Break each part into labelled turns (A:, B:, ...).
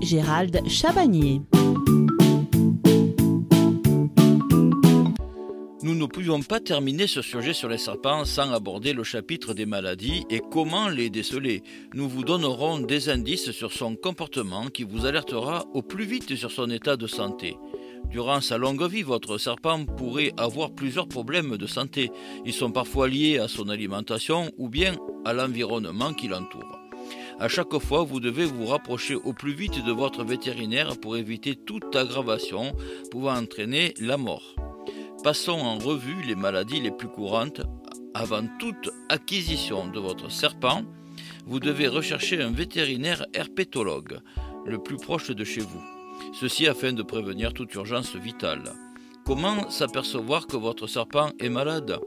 A: Gérald.
B: Nous ne pouvions pas terminer ce sujet sur les serpents sans aborder le chapitre des maladies et comment les déceler. Nous vous donnerons des indices sur son comportement qui vous alertera au plus vite sur son état de santé. Durant sa longue vie, votre serpent pourrait avoir plusieurs problèmes de santé. Ils sont parfois liés à son alimentation ou bien à l'environnement qui l'entoure. À chaque fois, vous devez vous rapprocher au plus vite de votre vétérinaire pour éviter toute aggravation pouvant entraîner la mort. Passons en revue les maladies les plus courantes. Avant toute acquisition de votre serpent, vous devez rechercher un vétérinaire herpétologue le plus proche de chez vous. Ceci afin de prévenir toute urgence vitale. Comment s'apercevoir que votre serpent est malade?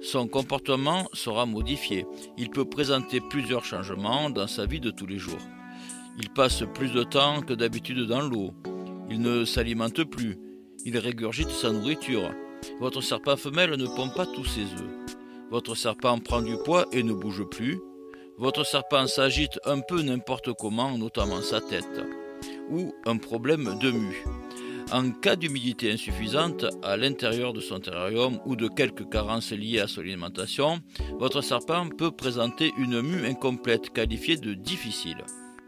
B: Son comportement sera modifié. Il peut présenter plusieurs changements dans sa vie de tous les jours. Il passe plus de temps que d'habitude dans l'eau. Il ne s'alimente plus. Il régurgite sa nourriture. Votre serpent femelle ne pond pas tous ses œufs. Votre serpent prend du poids et ne bouge plus. Votre serpent s'agite un peu n'importe comment, notamment sa tête. Ou un problème de mue. En cas d'humidité insuffisante à l'intérieur de son terrarium ou de quelques carences liées à son alimentation, votre serpent peut présenter une mue incomplète qualifiée de difficile.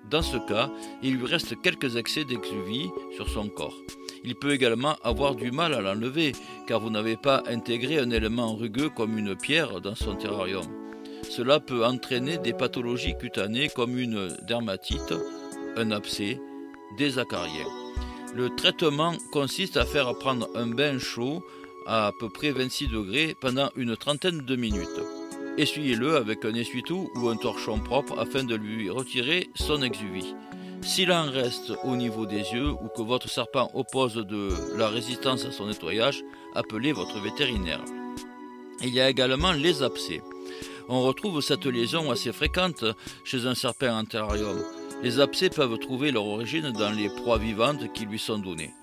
B: Dans ce cas, il lui reste quelques excès d'exuvie sur son corps. Il peut également avoir du mal à l'enlever, car vous n'avez pas intégré un élément rugueux comme une pierre dans son terrarium. Cela peut entraîner des pathologies cutanées comme une dermatite, un abcès, des acariens. Le traitement consiste à faire prendre un bain chaud à peu près 26 degrés pendant une trentaine de minutes. Essuyez-le avec un essuie-tout ou un torchon propre afin de lui retirer son exuvie. S'il en reste au niveau des yeux ou que votre serpent oppose de la résistance à son nettoyage, appelez votre vétérinaire. Il y a également les abcès. On retrouve cette lésion assez fréquente chez un serpent en terrarium. Les abcès peuvent trouver leur origine dans les proies vivantes qui lui sont données.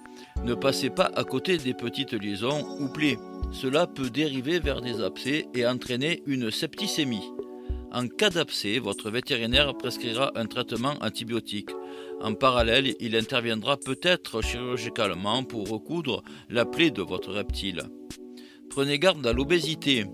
B: Ne passez pas à côté des petites liaisons ou plaies. Cela peut dériver vers des abcès et entraîner une septicémie. En cas d'abcès, votre vétérinaire prescrira un traitement antibiotique. En parallèle, il interviendra peut-être chirurgicalement pour recoudre la plaie de votre reptile. Prenez garde à l'obésité.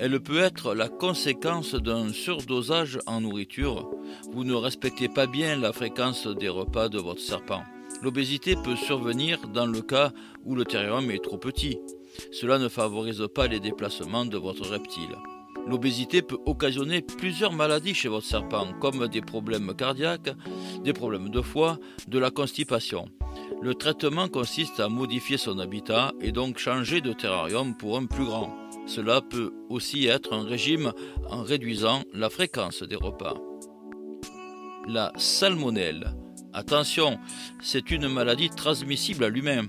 B: Elle peut être la conséquence d'un surdosage en nourriture. Vous ne respectez pas bien la fréquence des repas de votre serpent. L'obésité peut survenir dans le cas où le terrarium est trop petit. Cela ne favorise pas les déplacements de votre reptile. L'obésité peut occasionner plusieurs maladies chez votre serpent, comme des problèmes cardiaques, des problèmes de foie, de la constipation. Le traitement consiste à modifier son habitat et donc changer de terrarium pour un plus grand. Cela peut aussi être un régime en réduisant la fréquence des repas. La salmonelle. Attention, c'est une maladie transmissible à l'humain.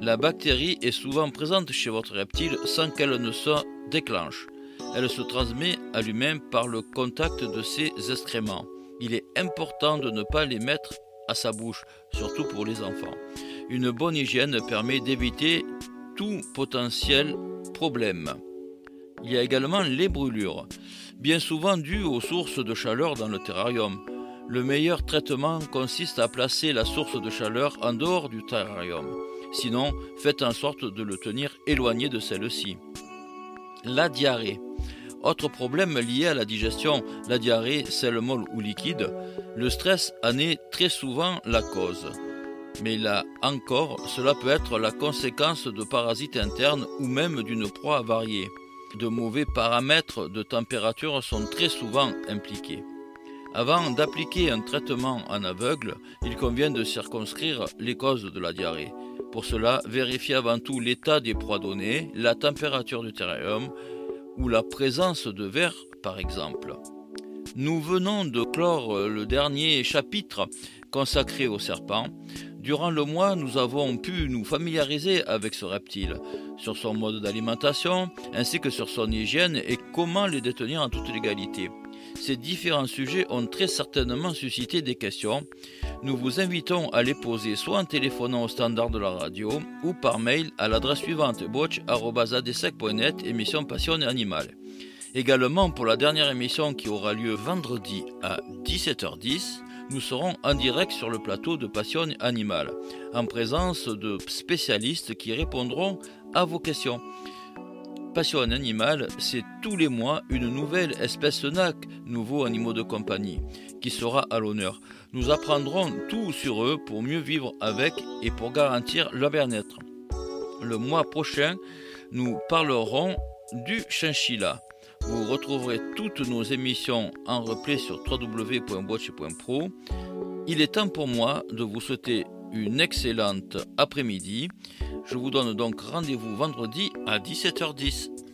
B: La bactérie est souvent présente chez votre reptile sans qu'elle ne se déclenche. Elle se transmet à l'humain par le contact de ses excréments. Il est important de ne pas les mettre à sa bouche, surtout pour les enfants. Une bonne hygiène permet d'éviter tout potentiel Il y a également les brûlures, bien souvent dues aux sources de chaleur dans le terrarium. Le meilleur traitement consiste à placer la source de chaleur en dehors du terrarium. Sinon, faites en sorte de le tenir éloigné de celle-ci. La diarrhée. Autre problème lié à la digestion, la diarrhée, celle molle ou liquide, le stress en est très souvent la cause. Mais là encore, cela peut être la conséquence de parasites internes ou même d'une proie avariée. De mauvais paramètres de température sont très souvent impliqués. Avant d'appliquer un traitement en aveugle, il convient de circonscrire les causes de la diarrhée. Pour cela, vérifiez avant tout l'état des proies données, la température du terrarium ou la présence de vers par exemple. Nous venons de clore le dernier chapitre consacré au serpent. Durant le mois, nous avons pu nous familiariser avec ce reptile, sur son mode d'alimentation, ainsi que sur son hygiène et comment les détenir en toute légalité. Ces différents sujets ont très certainement suscité des questions. Nous vous invitons à les poser soit en téléphonant au standard de la radio ou par mail à l'adresse suivante botch.net émission Passion Animal. Également pour la dernière émission qui aura lieu vendredi à 17h10, nous serons en direct sur le plateau de Passion Animale, en présence de spécialistes qui répondront à vos questions. Passion Animale, c'est tous les mois une nouvelle espèce NAC, nouveaux animaux de compagnie, qui sera à l'honneur. Nous apprendrons tout sur eux pour mieux vivre avec et pour garantir leur bien-être. Le mois prochain, nous parlerons du chinchilla. Vous retrouverez toutes nos émissions en replay sur www.watch.pro. Il est temps pour moi de vous souhaiter une excellente après-midi. Je vous donne donc rendez-vous vendredi à 17h10.